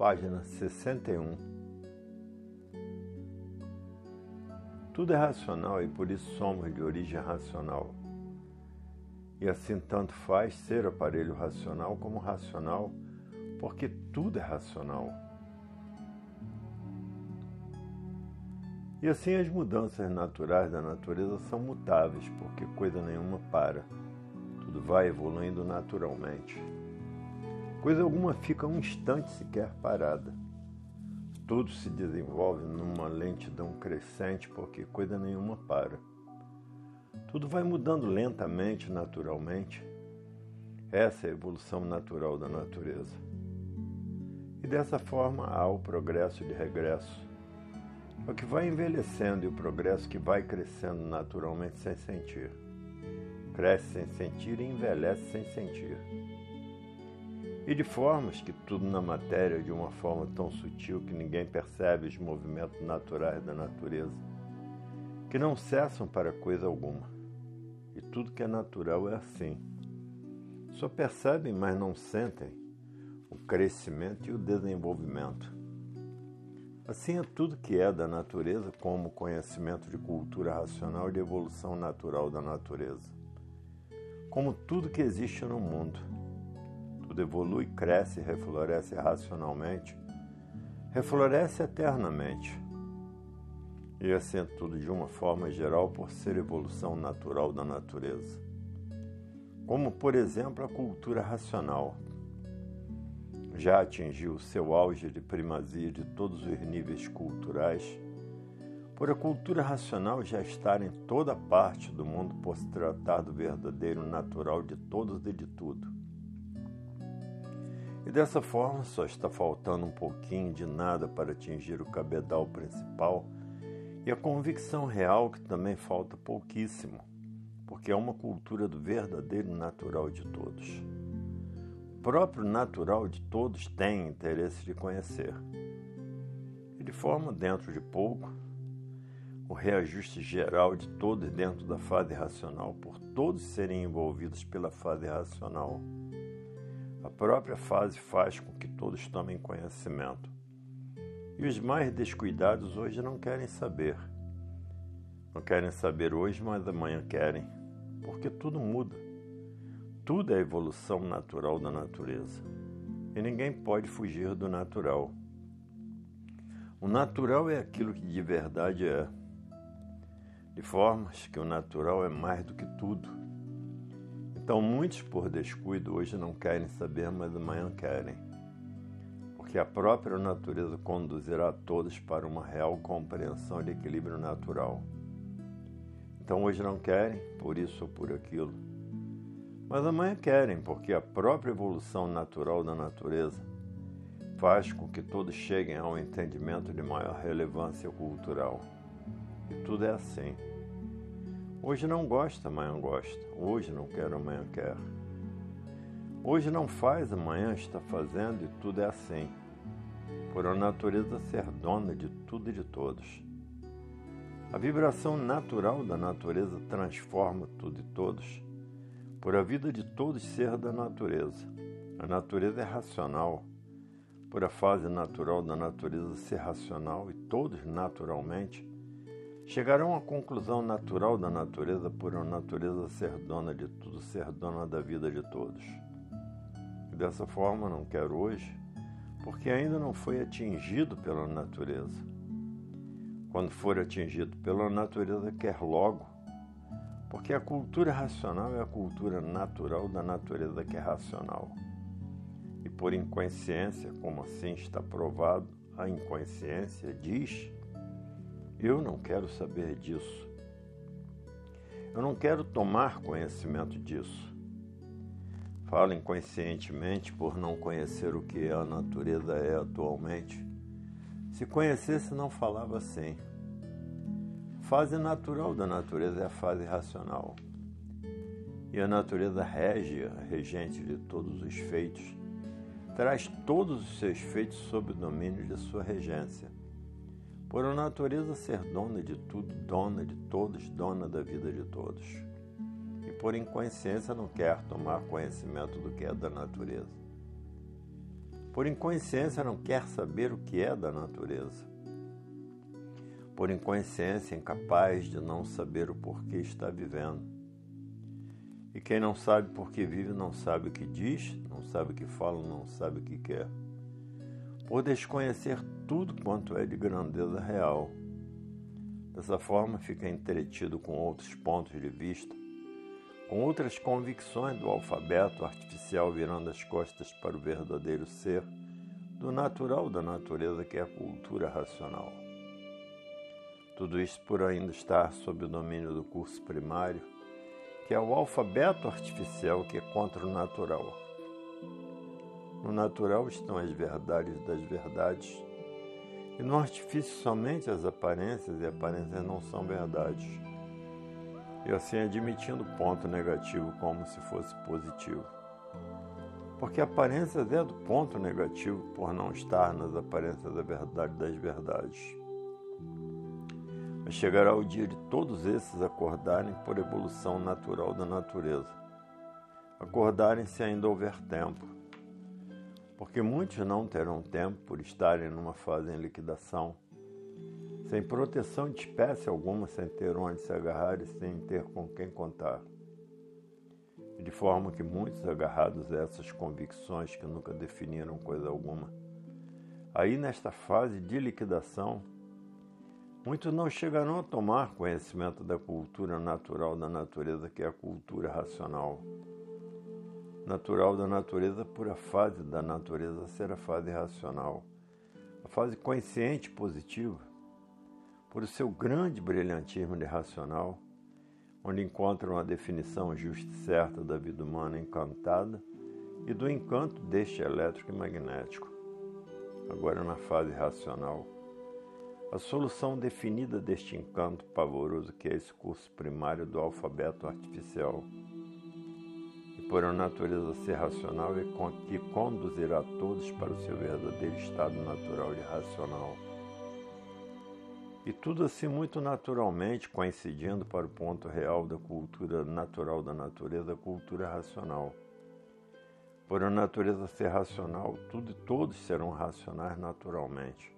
página 61. Tudo é racional e por isso somos de origem racional. E assim tanto faz ser aparelho racional como racional, porque tudo é racional. E assim as mudanças naturais da natureza são mutáveis, porque coisa nenhuma para. Tudo vai evoluindo naturalmente. Coisa alguma fica um instante sequer parada. Tudo se desenvolve numa lentidão crescente, porque coisa nenhuma para. Tudo vai mudando lentamente, naturalmente. Essa é a evolução natural da natureza. E dessa forma há o progresso de regresso é o que vai envelhecendo e o progresso que vai crescendo naturalmente sem sentir. Cresce sem sentir e envelhece sem sentir. E de formas que tudo na matéria de uma forma tão sutil que ninguém percebe os movimentos naturais da natureza, que não cessam para coisa alguma. E tudo que é natural é assim. Só percebem, mas não sentem o crescimento e o desenvolvimento. Assim é tudo que é da natureza, como conhecimento de cultura racional e de evolução natural da natureza. Como tudo que existe no mundo. Evolui, cresce, refloresce racionalmente, refloresce eternamente. E assim é tudo de uma forma geral por ser evolução natural da natureza. Como, por exemplo, a cultura racional, já atingiu seu auge de primazia de todos os níveis culturais, por a cultura racional já estar em toda parte do mundo por se tratar do verdadeiro natural de todos e de tudo. E dessa forma só está faltando um pouquinho de nada para atingir o cabedal principal e a convicção real que também falta pouquíssimo, porque é uma cultura do verdadeiro natural de todos próprio natural de todos tem interesse de conhecer. E de forma, dentro de pouco, o reajuste geral de todos dentro da fase racional, por todos serem envolvidos pela fase racional. A própria fase faz com que todos tomem conhecimento. E os mais descuidados hoje não querem saber. Não querem saber hoje, mas amanhã querem, porque tudo muda. Tudo é evolução natural da natureza. E ninguém pode fugir do natural. O natural é aquilo que de verdade é. De formas que o natural é mais do que tudo. Então, muitos, por descuido, hoje não querem saber, mas amanhã querem. Porque a própria natureza conduzirá todos para uma real compreensão de equilíbrio natural. Então, hoje não querem, por isso ou por aquilo mas amanhã querem, porque a própria evolução natural da natureza faz com que todos cheguem a um entendimento de maior relevância cultural. E tudo é assim. Hoje não gosta, amanhã gosta. Hoje não quer, amanhã quer. Hoje não faz, amanhã está fazendo e tudo é assim. Por a natureza ser dona de tudo e de todos. A vibração natural da natureza transforma tudo e todos por a vida de todos ser da natureza. A natureza é racional, por a fase natural da natureza ser racional e todos naturalmente chegarão à conclusão natural da natureza por a natureza ser dona de tudo, ser dona da vida de todos. Dessa forma não quero hoje, porque ainda não foi atingido pela natureza. Quando for atingido pela natureza, quer logo porque a cultura racional é a cultura natural da natureza que é racional. E por inconsciência, como assim está provado, a inconsciência diz: Eu não quero saber disso. Eu não quero tomar conhecimento disso. Fala inconscientemente por não conhecer o que a natureza é atualmente. Se conhecesse, não falava assim fase natural da natureza é a fase racional. E a natureza régia, regente de todos os feitos, traz todos os seus feitos sob o domínio de sua regência. Por a natureza ser dona de tudo, dona de todos, dona da vida de todos. E por inconsciência não quer tomar conhecimento do que é da natureza. Por inconsciência, não quer saber o que é da natureza. Por inconsciência, incapaz de não saber o porquê está vivendo. E quem não sabe por que vive, não sabe o que diz, não sabe o que fala, não sabe o que quer. Por desconhecer tudo quanto é de grandeza real. Dessa forma, fica entretido com outros pontos de vista, com outras convicções do alfabeto artificial virando as costas para o verdadeiro ser, do natural da natureza que é a cultura racional. Tudo isso por ainda estar sob o domínio do curso primário, que é o alfabeto artificial que é contra o natural. No natural estão as verdades das verdades, e no artifício somente as aparências, e aparências não são verdades e assim admitindo o ponto negativo como se fosse positivo. Porque aparências é do ponto negativo por não estar nas aparências da verdade das verdades. Mas chegará o dia de todos esses acordarem por evolução natural da natureza. Acordarem se ainda houver tempo. Porque muitos não terão tempo por estarem numa fase em liquidação sem proteção de espécie alguma, sem ter onde se agarrar e sem ter com quem contar. De forma que muitos agarrados a essas convicções que nunca definiram coisa alguma, aí nesta fase de liquidação, muitos não chegarão a tomar conhecimento da cultura natural da natureza, que é a cultura racional. Natural da natureza por a fase da natureza ser a fase racional, a fase consciente positiva por seu grande brilhantismo de racional, onde encontra uma definição justa e certa da vida humana encantada e do encanto deste elétrico e magnético. Agora, na fase racional, a solução definida deste encanto pavoroso que é esse curso primário do alfabeto artificial. Por natureza ser racional e que conduzirá todos para o seu verdadeiro estado natural e racional e tudo assim muito naturalmente coincidindo para o ponto real da cultura natural da natureza, cultura racional. Por a natureza ser racional, tudo e todos serão racionais naturalmente.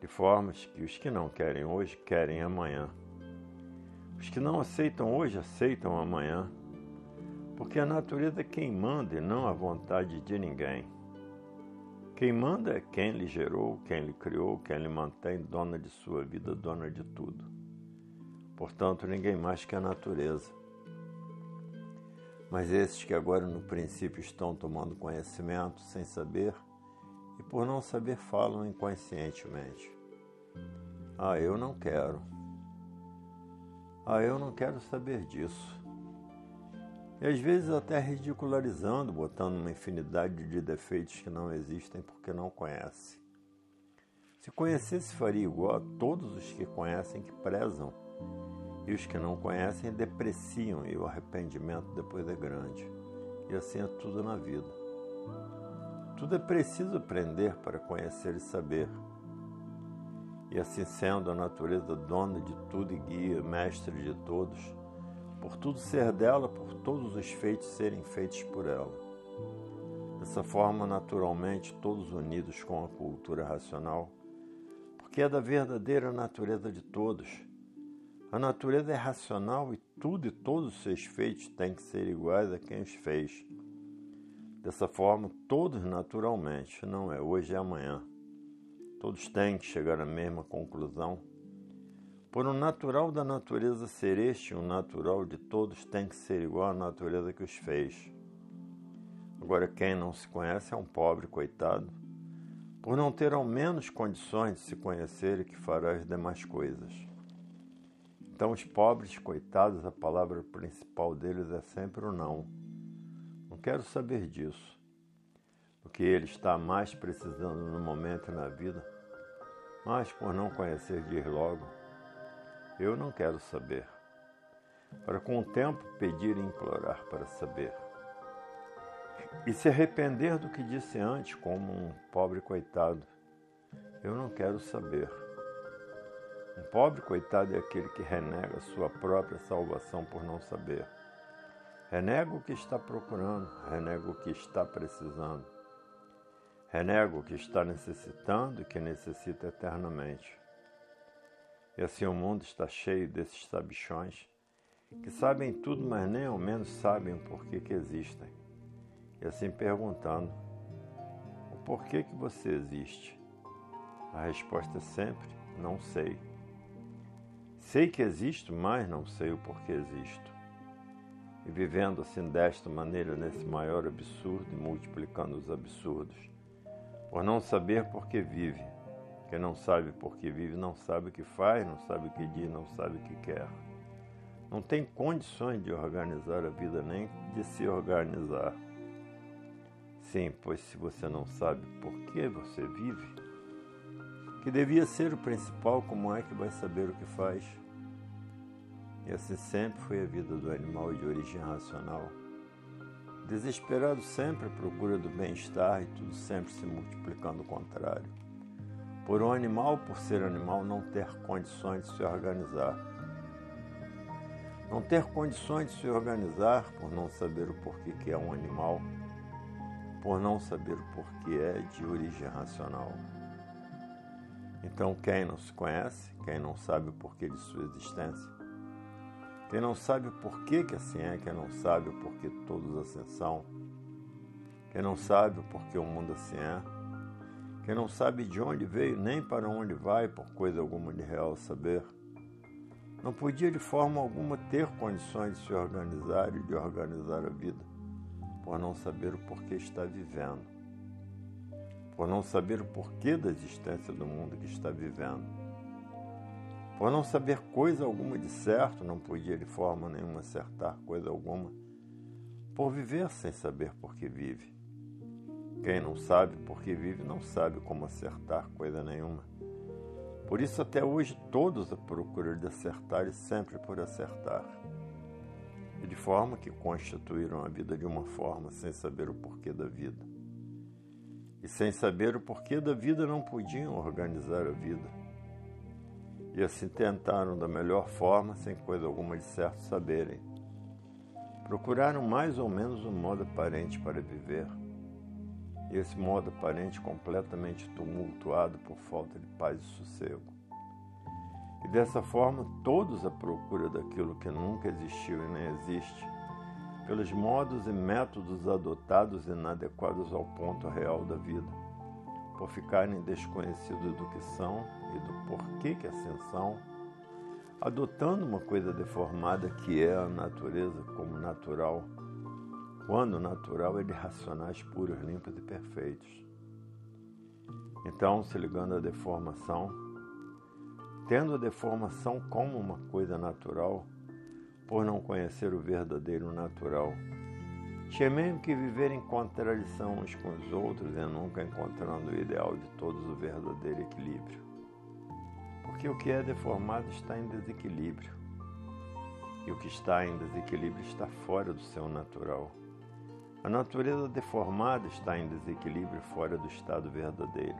De formas que os que não querem hoje querem amanhã. Os que não aceitam hoje aceitam amanhã. Porque a natureza é quem manda e não a vontade de ninguém. Quem manda é quem lhe gerou, quem lhe criou, quem lhe mantém dona de sua vida, dona de tudo. Portanto, ninguém mais que a natureza. Mas esses que agora no princípio estão tomando conhecimento sem saber e por não saber falam inconscientemente. Ah, eu não quero. Ah, eu não quero saber disso e às vezes até ridicularizando, botando uma infinidade de defeitos que não existem porque não conhece. Se conhecesse, faria igual a todos os que conhecem que prezam, e os que não conhecem depreciam, e o arrependimento depois é grande. E assim é tudo na vida. Tudo é preciso aprender para conhecer e saber. E assim sendo, a natureza dona de tudo e guia, mestre de todos, por tudo ser dela, por todos os feitos serem feitos por ela. Dessa forma, naturalmente, todos unidos com a cultura racional, porque é da verdadeira natureza de todos. A natureza é racional e tudo e todos os seus feitos têm que ser iguais a quem os fez. Dessa forma, todos naturalmente, não é hoje é amanhã. Todos têm que chegar à mesma conclusão por um natural da natureza ser este, um natural de todos tem que ser igual à natureza que os fez. Agora, quem não se conhece é um pobre coitado, por não ter ao menos condições de se conhecer e que fará as demais coisas. Então, os pobres coitados, a palavra principal deles é sempre o não. Não quero saber disso. O que ele está mais precisando no momento e na vida, mas por não conhecer, diz logo: eu não quero saber. Para com o tempo pedir e implorar para saber. E se arrepender do que disse antes, como um pobre coitado. Eu não quero saber. Um pobre coitado é aquele que renega sua própria salvação por não saber. Renega o que está procurando, renega o que está precisando. Renega o que está necessitando e que necessita eternamente. E assim o mundo está cheio desses sabichões que sabem tudo, mas nem ao menos sabem o porquê que existem. E assim perguntando: o porquê que você existe? A resposta é sempre: não sei. Sei que existo, mas não sei o porquê existo. E vivendo assim desta maneira, nesse maior absurdo e multiplicando os absurdos, por não saber por que vive. Quem não sabe por que vive não sabe o que faz, não sabe o que diz, não sabe o que quer. Não tem condições de organizar a vida nem de se organizar. Sim, pois se você não sabe por que você vive, que devia ser o principal, como é que vai saber o que faz? E assim sempre foi a vida do animal de origem racional. Desesperado sempre à procura do bem-estar e tudo sempre se multiplicando o contrário. Por um animal, por ser animal, não ter condições de se organizar. Não ter condições de se organizar por não saber o porquê que é um animal, por não saber o porquê é de origem racional. Então, quem não se conhece, quem não sabe o porquê de sua existência, quem não sabe o porquê que assim é, quem não sabe o porquê todos assim são, quem não sabe o porquê o mundo assim é, quem não sabe de onde veio nem para onde vai, por coisa alguma de real saber, não podia de forma alguma ter condições de se organizar e de organizar a vida, por não saber o porquê está vivendo, por não saber o porquê da existência do mundo que está vivendo por não saber coisa alguma de certo, não podia de forma nenhuma acertar coisa alguma. Por viver sem saber por que vive. Quem não sabe por que vive não sabe como acertar coisa nenhuma. Por isso, até hoje, todos a procura de acertar e sempre por acertar. E de forma que constituíram a vida de uma forma sem saber o porquê da vida. E sem saber o porquê da vida, não podiam organizar a vida e assim tentaram da melhor forma, sem coisa alguma de certo saberem. Procuraram mais ou menos um modo aparente para viver, esse modo aparente completamente tumultuado por falta de paz e sossego. E dessa forma, todos à procura daquilo que nunca existiu e nem existe, pelos modos e métodos adotados inadequados ao ponto real da vida por ficarem desconhecidos do que são e do porquê que assim são, adotando uma coisa deformada que é a natureza como natural, quando natural é de racionais puros, limpos e perfeitos. Então, se ligando à deformação, tendo a deformação como uma coisa natural, por não conhecer o verdadeiro natural, tinha mesmo que viver em contradição uns com os outros e nunca encontrando o ideal de todos o verdadeiro equilíbrio. Porque o que é deformado está em desequilíbrio. E o que está em desequilíbrio está fora do seu natural. A natureza deformada está em desequilíbrio fora do estado verdadeiro.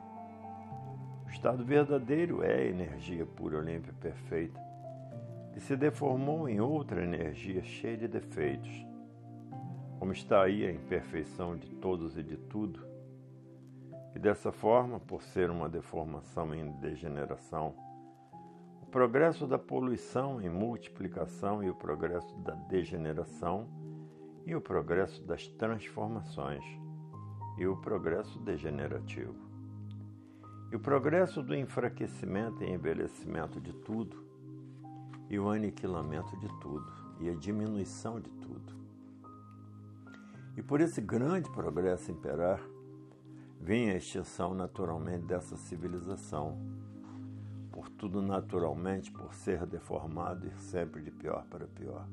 O estado verdadeiro é a energia pura, limpa e perfeita, que se deformou em outra energia cheia de defeitos como está aí a imperfeição de todos e de tudo. E dessa forma, por ser uma deformação em degeneração, o progresso da poluição em multiplicação e o progresso da degeneração e o progresso das transformações e o progresso degenerativo. E o progresso do enfraquecimento e envelhecimento de tudo e o aniquilamento de tudo e a diminuição de tudo. E por esse grande progresso imperar, vinha a extinção naturalmente dessa civilização, por tudo naturalmente por ser deformado e sempre de pior para pior.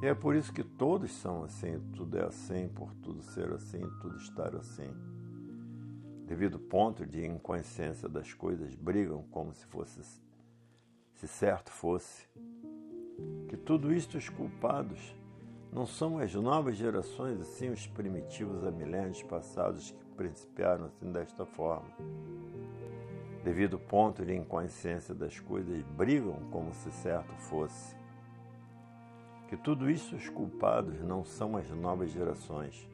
E é por isso que todos são assim, tudo é assim, por tudo ser assim, tudo estar assim. Devido ao ponto de inconsciência das coisas, brigam como se fosse, se certo fosse, que tudo isto os culpados não são as novas gerações, assim, os primitivos há milênios passados que principiaram assim desta forma. Devido ao ponto de inconsciência das coisas, brigam como se certo fosse. Que tudo isso os culpados não são as novas gerações,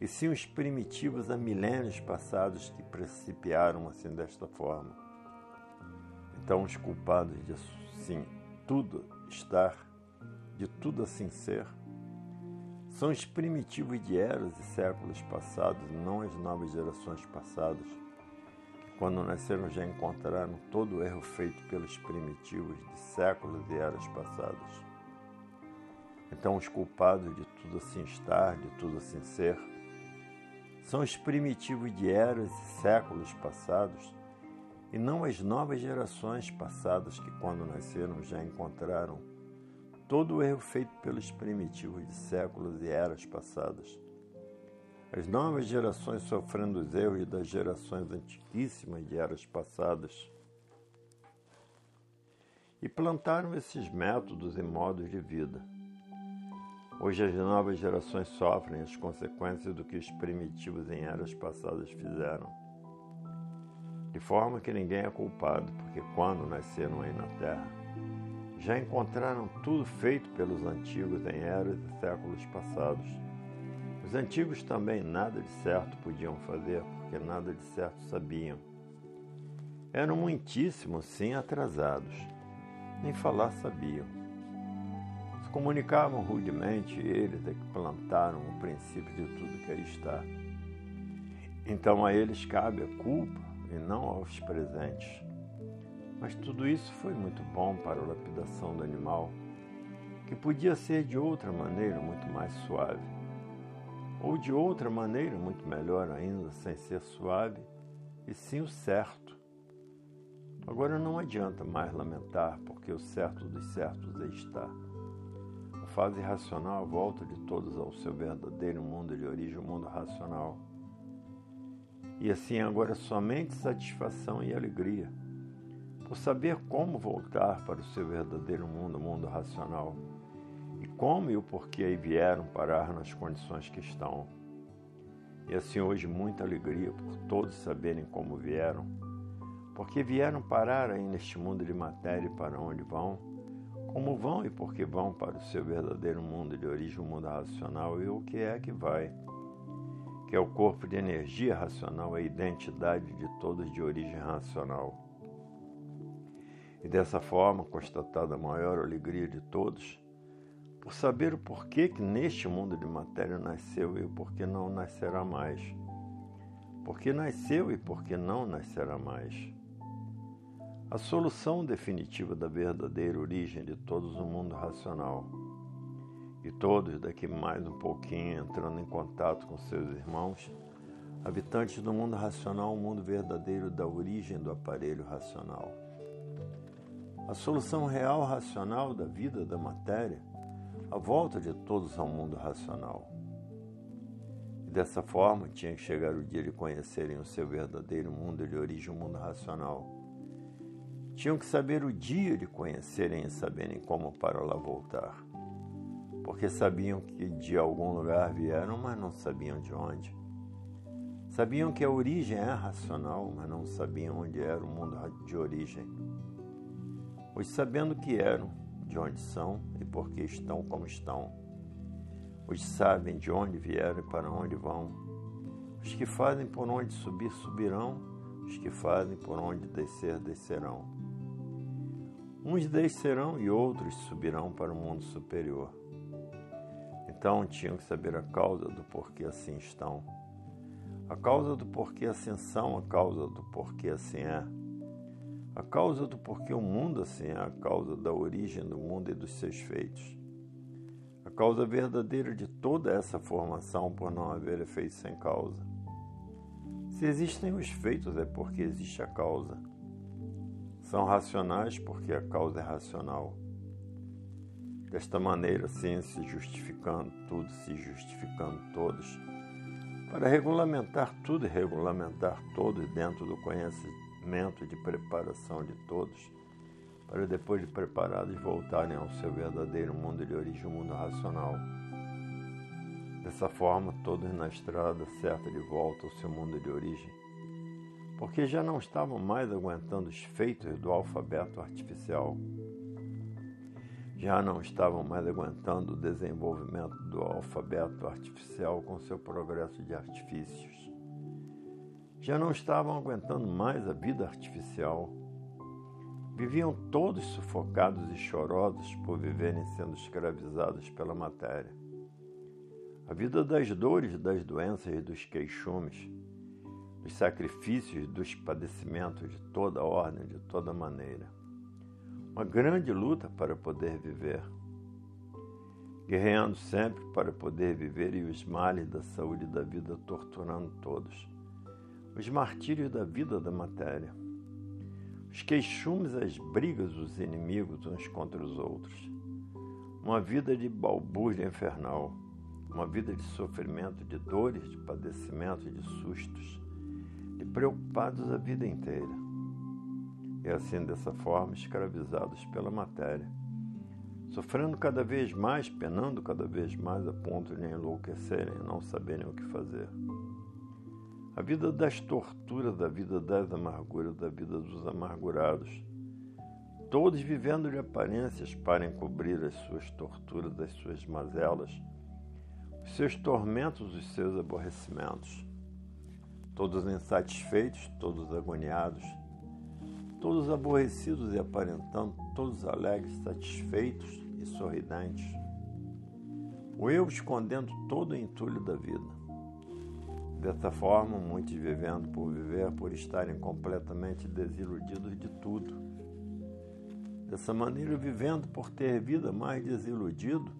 e sim os primitivos há milênios passados que principiaram assim desta forma. Então, os culpados de assim tudo estar, de tudo assim ser, são os primitivos de eras e séculos passados, não as novas gerações passadas, que quando nasceram já encontraram todo o erro feito pelos primitivos de séculos e eras passadas. Então, os culpados de tudo assim estar, de tudo assim ser, são os primitivos de eras e séculos passados, e não as novas gerações passadas que, quando nasceram, já encontraram todo o erro feito pelos primitivos de séculos e eras passadas. As novas gerações sofrendo os erros das gerações antiquíssimas de eras passadas. E plantaram esses métodos e modos de vida Hoje as novas gerações sofrem as consequências do que os primitivos em eras passadas fizeram. De forma que ninguém é culpado, porque quando nasceram aí na Terra, já encontraram tudo feito pelos antigos em eras e séculos passados. Os antigos também nada de certo podiam fazer, porque nada de certo sabiam. Eram muitíssimo, sim, atrasados. Nem falar sabiam comunicavam rudemente, eles é que plantaram o princípio de tudo que aí está. Então a eles cabe a culpa e não aos presentes. Mas tudo isso foi muito bom para a lapidação do animal, que podia ser de outra maneira muito mais suave, ou de outra maneira muito melhor ainda, sem ser suave, e sim o certo. Agora não adianta mais lamentar, porque o certo dos certos aí está fase racional volta de todos ao seu verdadeiro mundo de origem, o mundo racional. E assim agora somente satisfação e alegria por saber como voltar para o seu verdadeiro mundo, o mundo racional, e como e o porquê aí vieram parar nas condições que estão. E assim hoje muita alegria por todos saberem como vieram, porque vieram parar aí neste mundo de matéria para onde vão como vão e por que vão para o seu verdadeiro mundo de origem, o mundo racional, e o que é que vai, que é o corpo de energia racional, a identidade de todos de origem racional. E dessa forma, constatada a maior alegria de todos, por saber o porquê que neste mundo de matéria nasceu e o porquê não nascerá mais. Porque nasceu e porque não nascerá mais a solução definitiva da verdadeira origem de todos no mundo racional. E todos, daqui mais um pouquinho, entrando em contato com seus irmãos, habitantes do mundo racional, o mundo verdadeiro da origem do aparelho racional. A solução real racional da vida da matéria, a volta de todos ao mundo racional. E dessa forma tinha que chegar o dia de conhecerem o seu verdadeiro mundo de origem, o mundo racional tinham que saber o dia de conhecerem e saberem como para lá voltar. Porque sabiam que de algum lugar vieram, mas não sabiam de onde. Sabiam que a origem é racional, mas não sabiam onde era o mundo de origem. Os sabendo que eram, de onde são e por que estão como estão. Os sabem de onde vieram e para onde vão. Os que fazem por onde subir, subirão. Os que fazem por onde descer, descerão. Uns descerão e outros subirão para o mundo superior. Então tinham que saber a causa do porquê assim estão. A causa do porquê assim são, a causa do porquê assim é. A causa do porquê o mundo assim é, a causa da origem do mundo e dos seus feitos. A causa verdadeira de toda essa formação por não haver efeito sem causa. Se existem os feitos é porque existe a causa. São racionais porque a causa é racional. Desta maneira, sim, se justificando tudo, se justificando todos, para regulamentar tudo e regulamentar todos dentro do conhecimento de preparação de todos, para depois de preparados voltarem ao seu verdadeiro mundo de origem, o mundo racional. Dessa forma, todos na estrada certa de volta ao seu mundo de origem, porque já não estavam mais aguentando os feitos do alfabeto artificial. já não estavam mais aguentando o desenvolvimento do alfabeto artificial com seu progresso de artifícios. Já não estavam aguentando mais a vida artificial. Viviam todos sufocados e chorosos por viverem sendo escravizados pela matéria. A vida das dores, das doenças e dos queixumes, dos sacrifícios, dos padecimentos de toda ordem, de toda maneira. Uma grande luta para poder viver. Guerreando sempre para poder viver e os males da saúde e da vida torturando todos. Os martírios da vida da matéria. Os queixumes, as brigas, os inimigos uns contra os outros. Uma vida de balbúrdia infernal. Uma vida de sofrimento, de dores, de padecimento, de sustos e preocupados a vida inteira. E assim, dessa forma, escravizados pela matéria, sofrendo cada vez mais, penando cada vez mais a ponto de enlouquecerem e não saberem o que fazer. A vida das torturas, da vida das amarguras, da vida dos amargurados, todos vivendo de aparências para encobrir as suas torturas, as suas mazelas, os seus tormentos, os seus aborrecimentos todos insatisfeitos, todos agoniados, todos aborrecidos e aparentando, todos alegres, satisfeitos e sorridentes. O eu escondendo todo o entulho da vida. Dessa forma, muitos vivendo por viver, por estarem completamente desiludidos de tudo. Dessa maneira, vivendo por ter vida mais desiludido,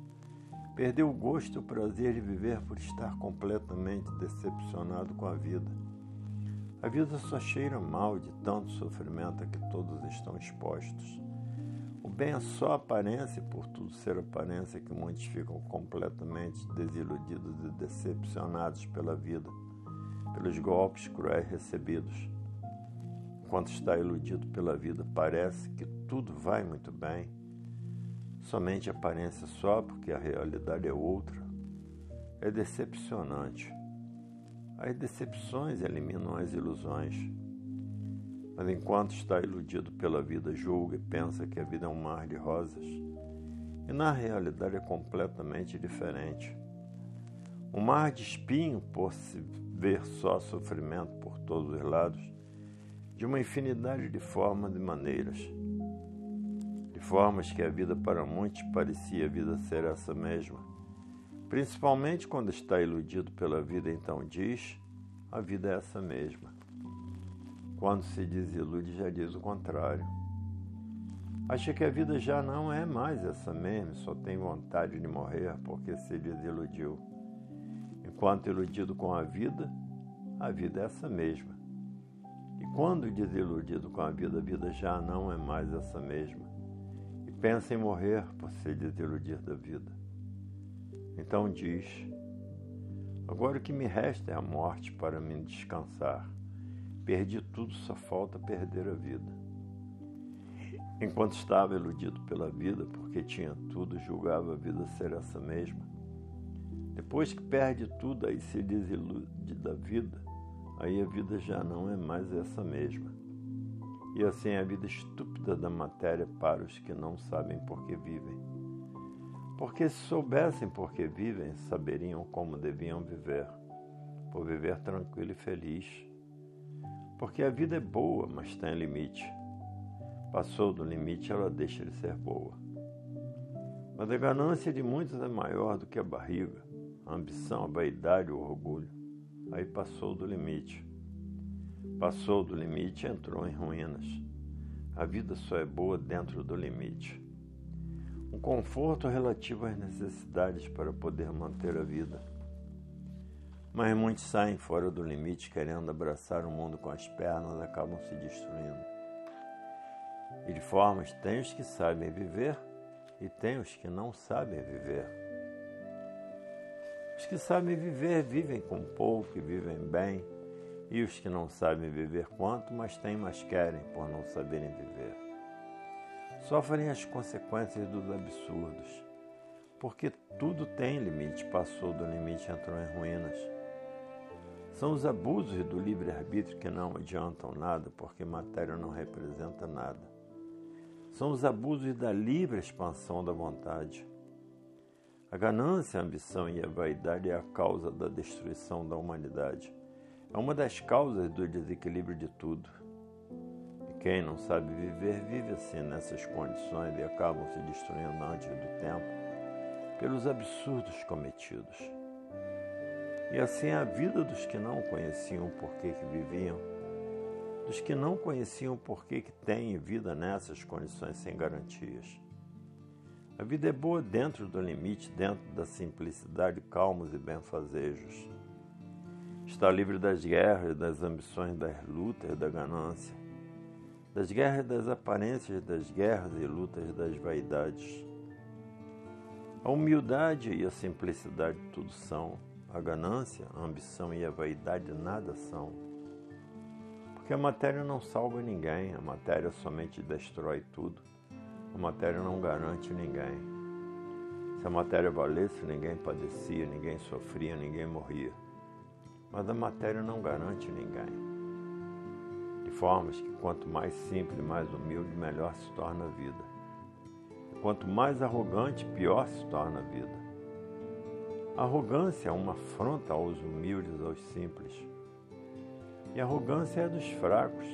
perdeu o gosto e o prazer de viver por estar completamente decepcionado com a vida a vida só cheira mal de tanto sofrimento a que todos estão expostos. O bem é só aparência, por tudo ser aparência que muitos ficam completamente desiludidos e decepcionados pela vida, pelos golpes cruéis recebidos. Enquanto está iludido pela vida, parece que tudo vai muito bem. Somente aparência só, porque a realidade é outra. É decepcionante. As decepções eliminam as ilusões. Mas enquanto está iludido pela vida, julga e pensa que a vida é um mar de rosas. E na realidade é completamente diferente. Um mar de espinho por se ver só sofrimento por todos os lados, de uma infinidade de formas e maneiras. Formas que a vida para muitos parecia a vida ser essa mesma Principalmente quando está iludido pela vida, então diz: a vida é essa mesma. Quando se desilude, já diz o contrário. Acha que a vida já não é mais essa mesma, só tem vontade de morrer porque se desiludiu. Enquanto iludido com a vida, a vida é essa mesma. E quando desiludido com a vida, a vida já não é mais essa mesma. Pensa em morrer por se desiludir da vida. Então diz: Agora o que me resta é a morte para me descansar. Perdi tudo, só falta perder a vida. Enquanto estava iludido pela vida, porque tinha tudo, julgava a vida ser essa mesma. Depois que perde tudo, aí se desilude da vida, aí a vida já não é mais essa mesma. E assim a vida estúpida da matéria para os que não sabem por que vivem. Porque se soubessem por que vivem, saberiam como deviam viver, por viver tranquilo e feliz. Porque a vida é boa, mas tem limite. Passou do limite, ela deixa de ser boa. Mas a ganância de muitos é maior do que a barriga, a ambição, a vaidade, o orgulho. Aí passou do limite. Passou do limite e entrou em ruínas. A vida só é boa dentro do limite um conforto relativo às necessidades para poder manter a vida. Mas muitos saem fora do limite querendo abraçar o mundo com as pernas, acabam se destruindo. E de formas, tem os que sabem viver e tem os que não sabem viver. Os que sabem viver vivem com pouco e vivem bem, e os que não sabem viver quanto, mas têm, mas querem, por não saberem viver sofrem as consequências dos absurdos, porque tudo tem limite, passou do limite, entrou em ruínas. São os abusos do livre-arbítrio que não adiantam nada, porque matéria não representa nada. são os abusos da livre expansão da vontade. A ganância, a ambição e a vaidade é a causa da destruição da humanidade. É uma das causas do desequilíbrio de tudo. E quem não sabe viver, vive assim nessas condições e acabam se destruindo antes do tempo pelos absurdos cometidos. E assim a vida dos que não conheciam o porquê que viviam, dos que não conheciam o porquê que têm vida nessas condições sem garantias. A vida é boa dentro do limite, dentro da simplicidade, calmos e benfazejos. Está livre das guerras, das ambições, das lutas, da ganância, das guerras, das aparências, das guerras e lutas, das vaidades. A humildade e a simplicidade tudo são, a ganância, a ambição e a vaidade nada são. Porque a matéria não salva ninguém, a matéria somente destrói tudo. A matéria não garante ninguém. Se a matéria valesse, ninguém padecia, ninguém sofria, ninguém morria. Mas a matéria não garante ninguém. De formas que quanto mais simples, mais humilde, melhor se torna a vida. E quanto mais arrogante, pior se torna a vida. A arrogância é uma afronta aos humildes, aos simples. E a arrogância é dos fracos,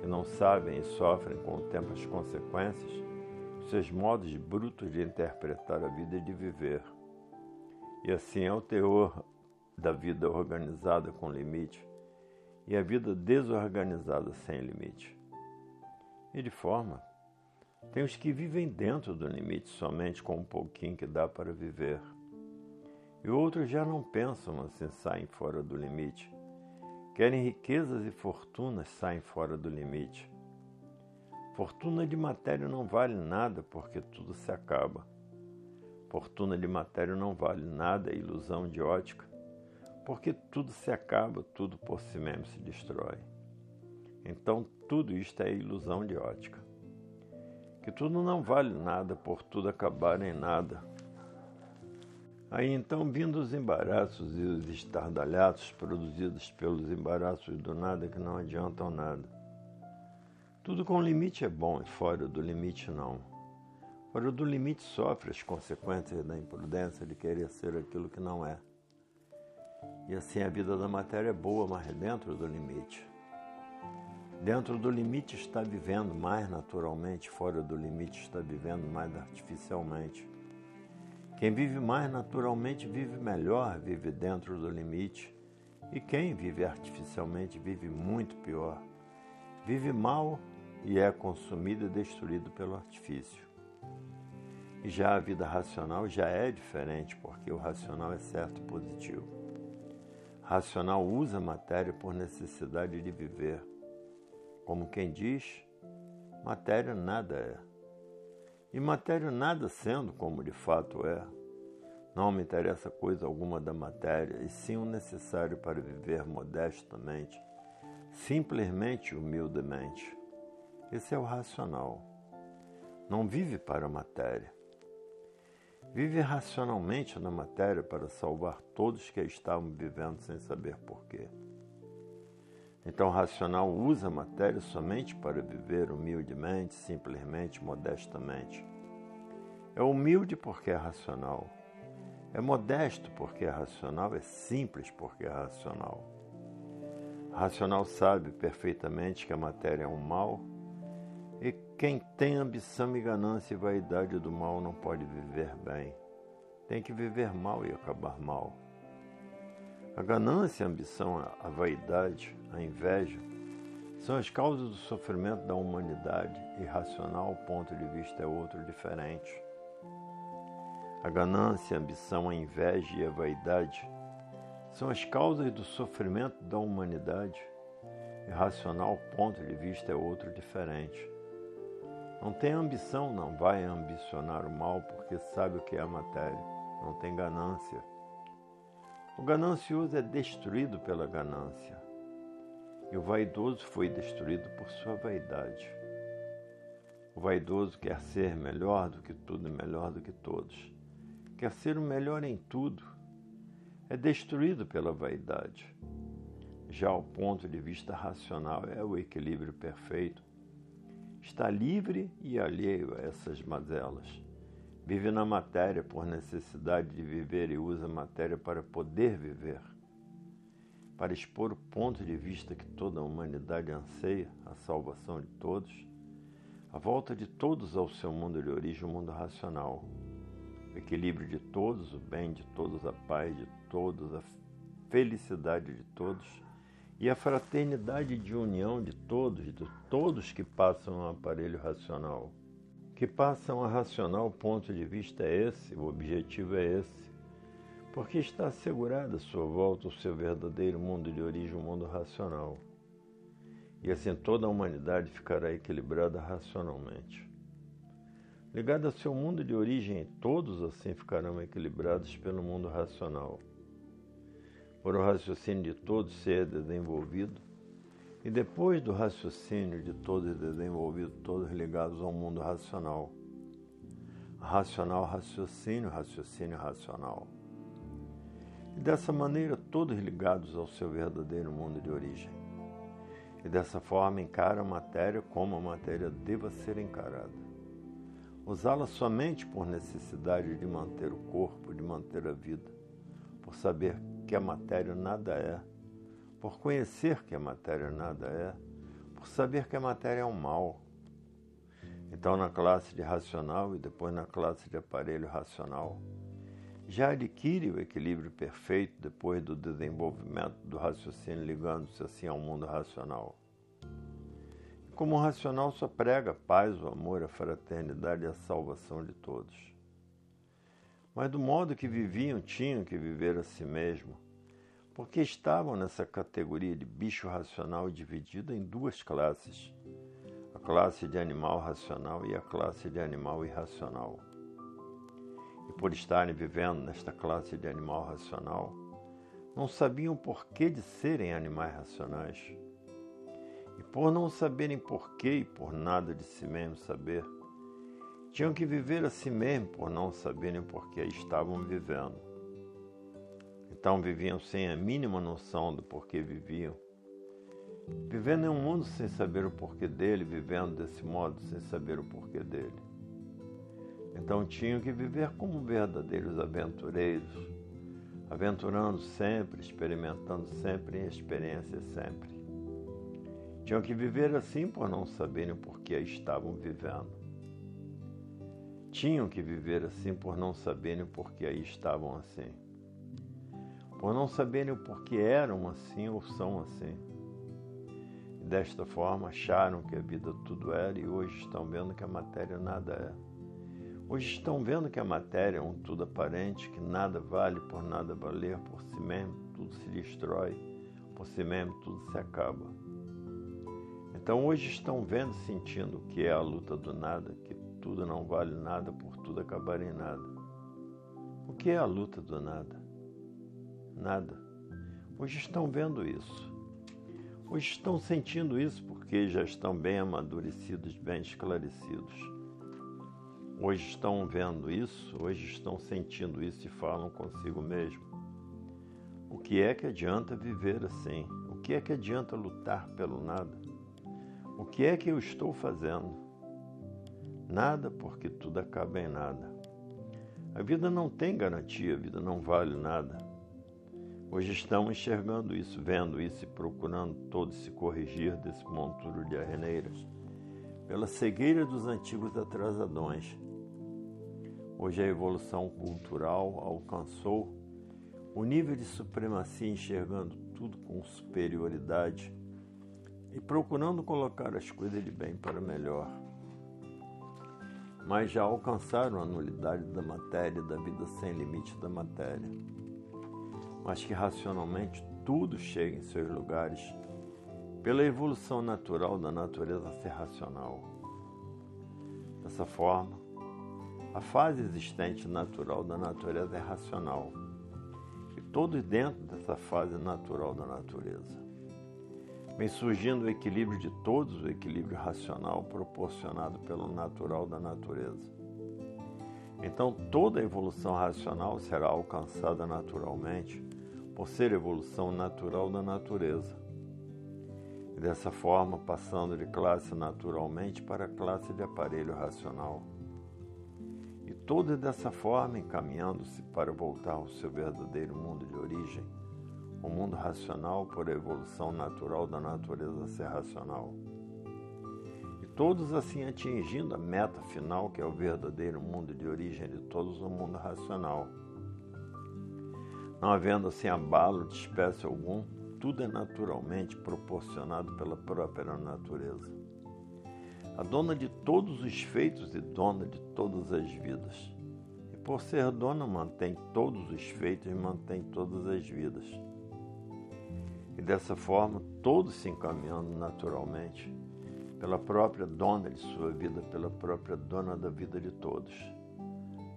que não sabem e sofrem com o tempo as consequências seus modos brutos de interpretar a vida e de viver. E assim é o teor da vida organizada com limite e a vida desorganizada sem limite. E de forma, tem os que vivem dentro do limite somente com um pouquinho que dá para viver. E outros já não pensam assim, saem fora do limite. Querem riquezas e fortunas, saem fora do limite. Fortuna de matéria não vale nada porque tudo se acaba. Fortuna de matéria não vale nada, é ilusão de ótica, porque tudo se acaba, tudo por si mesmo se destrói. Então tudo isto é ilusão de ótica. Que tudo não vale nada por tudo acabar em nada. Aí então, vindo os embaraços e os estardalhaços produzidos pelos embaraços do nada que não adiantam nada tudo com limite é bom e fora do limite não. Fora do limite sofre as consequências da imprudência de querer ser aquilo que não é. E assim a vida da matéria é boa, mas dentro do limite. Dentro do limite está vivendo mais naturalmente, fora do limite está vivendo mais artificialmente. Quem vive mais naturalmente vive melhor, vive dentro do limite. E quem vive artificialmente vive muito pior. Vive mal e é consumido e destruído pelo artifício. E já a vida racional já é diferente, porque o racional é certo e positivo. Racional usa a matéria por necessidade de viver. Como quem diz, matéria nada é. E matéria nada sendo como de fato é. Não me interessa coisa alguma da matéria, e sim o necessário para viver modestamente, simplesmente humildemente. Esse é o racional. Não vive para a matéria. Vive racionalmente na matéria para salvar todos que estavam vivendo sem saber porquê. Então, o racional usa a matéria somente para viver humildemente, simplesmente, modestamente. É humilde porque é racional. É modesto porque é racional. É simples porque é racional. O racional sabe perfeitamente que a matéria é um mal quem tem ambição e ganância e vaidade do mal não pode viver bem. Tem que viver mal e acabar mal. A ganância, a ambição, a vaidade, a inveja são as causas do sofrimento da humanidade e racional ponto de vista é outro diferente. A ganância, a ambição, a inveja e a vaidade são as causas do sofrimento da humanidade e racional ponto de vista é outro diferente. Não tem ambição, não vai ambicionar o mal porque sabe o que é a matéria. Não tem ganância. O ganancioso é destruído pela ganância. E o vaidoso foi destruído por sua vaidade. O vaidoso quer ser melhor do que tudo e melhor do que todos. Quer ser o melhor em tudo. É destruído pela vaidade. Já o ponto de vista racional é o equilíbrio perfeito está livre e alheio a essas mazelas. Vive na matéria por necessidade de viver e usa a matéria para poder viver. Para expor o ponto de vista que toda a humanidade anseia, a salvação de todos, a volta de todos ao seu mundo de origem, o mundo racional, o equilíbrio de todos, o bem de todos, a paz de todos, a felicidade de todos e a fraternidade de união de todos, de todos que passam ao aparelho racional. Que passam a racional, o ponto de vista é esse, o objetivo é esse, porque está assegurada a sua volta o seu verdadeiro mundo de origem, o mundo racional. E assim toda a humanidade ficará equilibrada racionalmente. Ligada ao seu mundo de origem, todos assim ficarão equilibrados pelo mundo racional por o raciocínio de todos ser desenvolvido, e depois do raciocínio de todos desenvolvido, todos ligados ao mundo racional. Racional, raciocínio, raciocínio, racional. E dessa maneira, todos ligados ao seu verdadeiro mundo de origem. E dessa forma, encara a matéria como a matéria deva ser encarada. Usá-la somente por necessidade de manter o corpo, de manter a vida, por saber que a matéria nada é, por conhecer que a matéria nada é, por saber que a matéria é um mal. Então, na classe de racional e depois na classe de aparelho racional, já adquire o equilíbrio perfeito depois do desenvolvimento do raciocínio ligando-se assim ao mundo racional. Como o racional só prega a paz, o amor, a fraternidade e a salvação de todos mas do modo que viviam tinham que viver a si mesmo, porque estavam nessa categoria de bicho racional dividida em duas classes, a classe de animal racional e a classe de animal irracional. E por estarem vivendo nesta classe de animal racional, não sabiam porquê de serem animais racionais. E por não saberem porquê e por nada de si mesmo saber, tinham que viver a si mesmo por não saberem por que estavam vivendo. Então viviam sem a mínima noção do porquê viviam. Vivendo em um mundo sem saber o porquê dele, vivendo desse modo sem saber o porquê dele. Então tinham que viver como verdadeiros aventureiros, aventurando sempre, experimentando sempre em experiência sempre. Tinham que viver assim por não saberem o porquê estavam vivendo tinham que viver assim por não saberem o porquê aí estavam assim. Por não saberem o porquê eram assim ou são assim. E desta forma acharam que a vida tudo era e hoje estão vendo que a matéria nada é. Hoje estão vendo que a matéria é um tudo aparente, que nada vale por nada valer, por si mesmo tudo se destrói, por si mesmo tudo se acaba. Então hoje estão vendo, sentindo que é a luta do nada, que tudo não vale nada, por tudo acabar em nada. O que é a luta do nada? Nada. Hoje estão vendo isso. Hoje estão sentindo isso porque já estão bem amadurecidos, bem esclarecidos. Hoje estão vendo isso, hoje estão sentindo isso e falam consigo mesmo. O que é que adianta viver assim? O que é que adianta lutar pelo nada? O que é que eu estou fazendo? Nada, porque tudo acaba em nada. A vida não tem garantia, a vida não vale nada. Hoje estamos enxergando isso, vendo isso e procurando todos se corrigir desse monturo de arreneiras, pela cegueira dos antigos atrasadões. Hoje a evolução cultural alcançou o nível de supremacia, enxergando tudo com superioridade e procurando colocar as coisas de bem para melhor mas já alcançaram a nulidade da matéria, da vida sem limite da matéria. Mas que racionalmente tudo chega em seus lugares pela evolução natural da natureza ser racional. Dessa forma, a fase existente natural da natureza é racional e todos dentro dessa fase natural da natureza. Vem surgindo o equilíbrio de todos, o equilíbrio racional proporcionado pelo natural da natureza. Então, toda evolução racional será alcançada naturalmente por ser evolução natural da natureza. dessa forma passando de classe naturalmente para classe de aparelho racional. E todos dessa forma encaminhando-se para voltar ao seu verdadeiro mundo de origem, o mundo racional por evolução natural da natureza ser racional. E todos assim atingindo a meta final, que é o verdadeiro mundo de origem de todos, o mundo racional. Não havendo assim abalo de espécie algum, tudo é naturalmente proporcionado pela própria natureza. A dona de todos os feitos e dona de todas as vidas. E por ser dona, mantém todos os feitos e mantém todas as vidas. E dessa forma, todos se encaminhando naturalmente pela própria dona de sua vida, pela própria dona da vida de todos.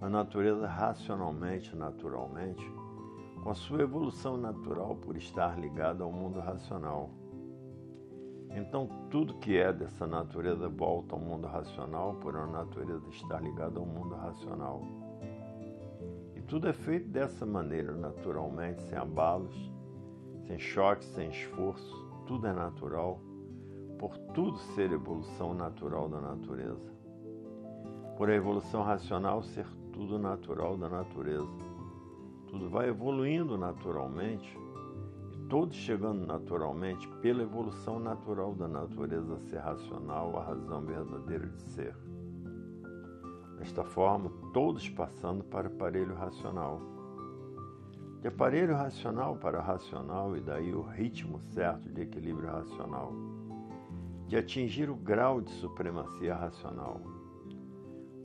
A natureza racionalmente, naturalmente, com a sua evolução natural por estar ligada ao mundo racional. Então, tudo que é dessa natureza volta ao mundo racional por a natureza estar ligada ao mundo racional. E tudo é feito dessa maneira, naturalmente, sem abalos, sem choques, sem esforço, tudo é natural, por tudo ser evolução natural da natureza. Por a evolução racional ser tudo natural da natureza. Tudo vai evoluindo naturalmente e todos chegando naturalmente pela evolução natural da natureza ser racional, a razão verdadeira de ser. Desta forma, todos passando para o aparelho racional de aparelho racional para racional e daí o ritmo certo de equilíbrio racional, de atingir o grau de supremacia racional.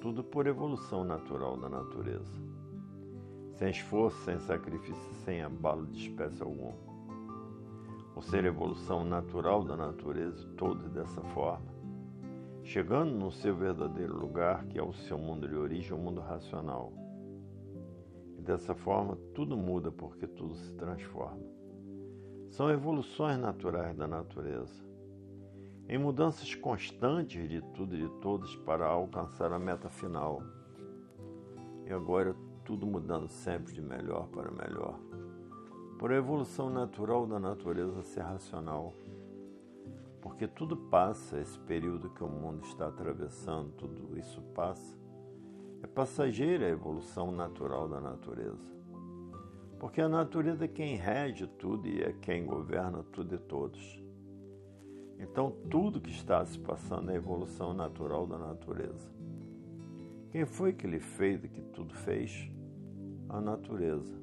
Tudo por evolução natural da natureza, sem esforço, sem sacrifício, sem abalo de espécie alguma. Ou ser evolução natural da natureza, todos dessa forma, chegando no seu verdadeiro lugar, que é o seu mundo de origem, o mundo racional Dessa forma, tudo muda porque tudo se transforma. São evoluções naturais da natureza, em mudanças constantes de tudo e de todos para alcançar a meta final. E agora, tudo mudando sempre de melhor para melhor. Por a evolução natural da natureza ser racional. Porque tudo passa, esse período que o mundo está atravessando, tudo isso passa é passageira a evolução natural da natureza. Porque a natureza é quem rege tudo e é quem governa tudo e todos. Então, tudo que está se passando é a evolução natural da natureza. Quem foi que ele fez e que tudo fez? A natureza.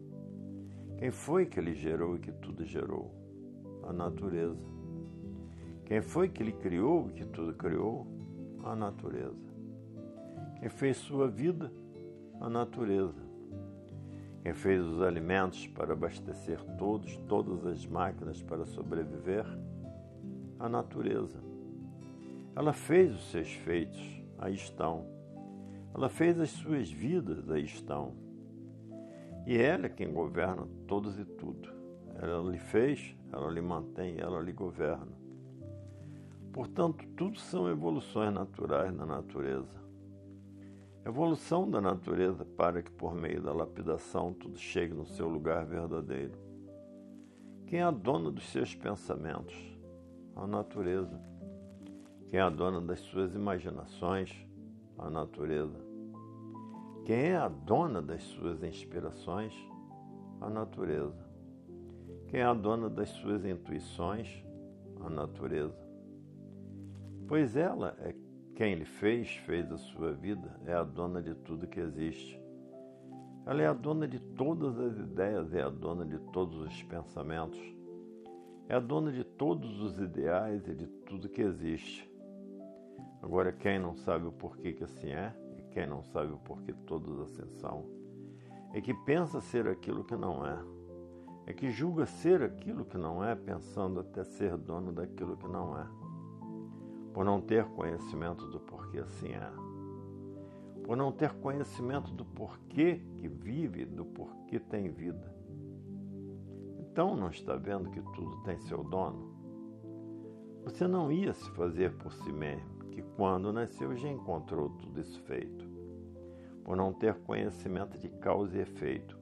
Quem foi que ele gerou e que tudo gerou? A natureza. Quem foi que ele criou e que tudo criou? A natureza. Quem fez sua vida? A natureza. Quem fez os alimentos para abastecer todos, todas as máquinas para sobreviver? A natureza. Ela fez os seus feitos, aí estão. Ela fez as suas vidas, aí estão. E ela é quem governa todos e tudo. Ela lhe fez, ela lhe mantém, ela lhe governa. Portanto, tudo são evoluções naturais da natureza. Evolução da natureza para que, por meio da lapidação, tudo chegue no seu lugar verdadeiro. Quem é a dona dos seus pensamentos? A natureza. Quem é a dona das suas imaginações? A natureza. Quem é a dona das suas inspirações? A natureza. Quem é a dona das suas intuições? A natureza. Pois ela é quem lhe fez, fez a sua vida, é a dona de tudo que existe. Ela é a dona de todas as ideias, é a dona de todos os pensamentos, é a dona de todos os ideais e de tudo que existe. Agora, quem não sabe o porquê que assim é, e quem não sabe o porquê todos assim são, é que pensa ser aquilo que não é, é que julga ser aquilo que não é, pensando até ser dono daquilo que não é por não ter conhecimento do porquê assim é, por não ter conhecimento do porquê que vive, do porquê tem vida. Então não está vendo que tudo tem seu dono? Você não ia se fazer por si mesmo, que quando nasceu já encontrou tudo isso feito, por não ter conhecimento de causa e efeito.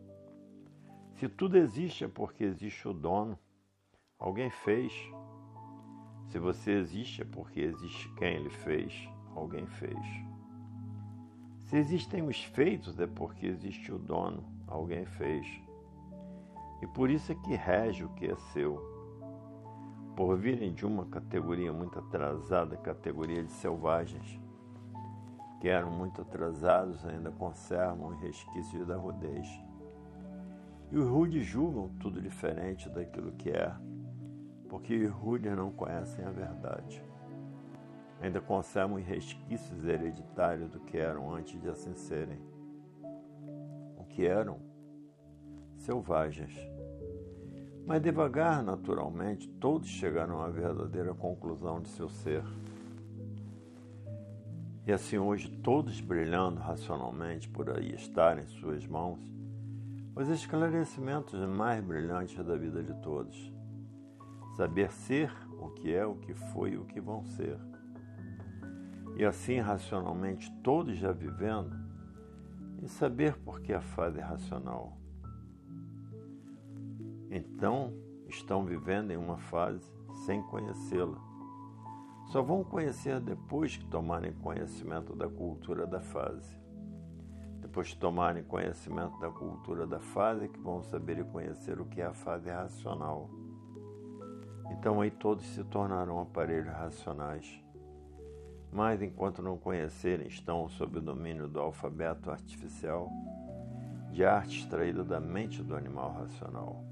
Se tudo existe é porque existe o dono, alguém fez, Se você existe é porque existe quem lhe fez, alguém fez. Se existem os feitos é porque existe o dono, alguém fez. E por isso é que rege o que é seu. Por virem de uma categoria muito atrasada, categoria de selvagens, que eram muito atrasados, ainda conservam resquícios da rudez. E os rudes julgam tudo diferente daquilo que é, porque os rudes não conhecem a verdade. Ainda conservam os resquícios hereditários do que eram antes de assim serem. O que eram? Selvagens. Mas devagar, naturalmente, todos chegaram à verdadeira conclusão de seu ser. E assim hoje, todos brilhando racionalmente por aí estar em suas mãos, os esclarecimentos mais brilhantes da vida de todos. Saber ser o que é, o que foi e o que vão ser. E assim, racionalmente, todos já vivendo, e saber por que a fase é racional. Então, estão vivendo em uma fase sem conhecê-la só vão conhecer depois que tomarem conhecimento da cultura da fase. Depois de tomarem conhecimento da cultura da fase, é que vão saber e conhecer o que é a fase racional. Então aí todos se tornarão aparelhos racionais. Mas enquanto não conhecerem, estão sob o domínio do alfabeto artificial, de arte extraída da mente do animal racional.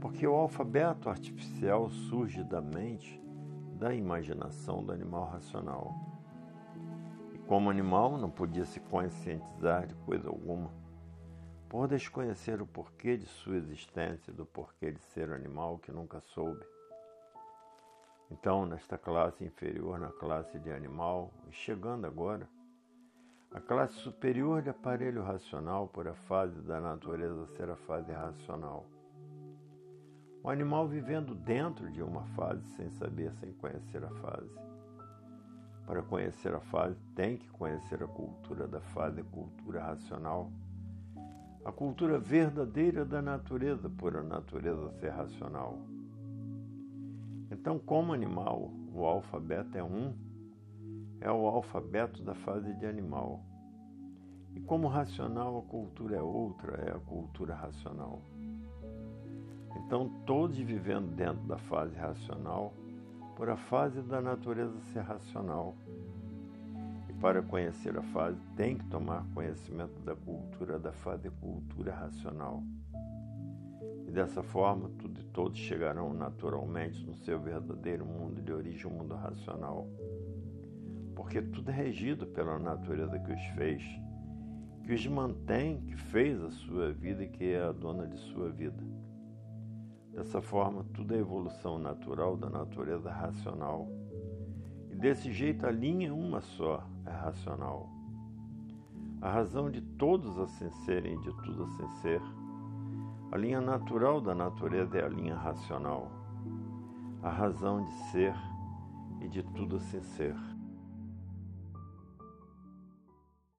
Porque o alfabeto artificial surge da mente da imaginação do animal racional. E como animal não podia se conscientizar de coisa alguma, por desconhecer o porquê de sua existência do porquê de ser animal que nunca soube. Então, nesta classe inferior, na classe de animal, e chegando agora, a classe superior de aparelho racional, por a fase da natureza ser a fase racional o animal vivendo dentro de uma fase sem saber, sem conhecer a fase. Para conhecer a fase, tem que conhecer a cultura da fase, a cultura racional. A cultura verdadeira da natureza, por a natureza ser racional. Então, como animal, o alfabeto é um, é o alfabeto da fase de animal. E como racional, a cultura é outra, é a cultura racional. Então, todos vivendo dentro da fase racional, por a fase da natureza ser racional. Para conhecer a fase, tem que tomar conhecimento da cultura da fase cultura racional. E dessa forma, tudo e todos chegarão naturalmente no seu verdadeiro mundo de origem, mundo racional. Porque tudo é regido pela natureza que os fez, que os mantém, que fez a sua vida e que é a dona de sua vida. Dessa forma, tudo é evolução natural da natureza racional. E desse jeito, a linha é uma só, é racional. A razão de todos assim serem e de tudo assim ser, a linha natural da natureza é a linha racional. A razão de ser e de tudo assim ser.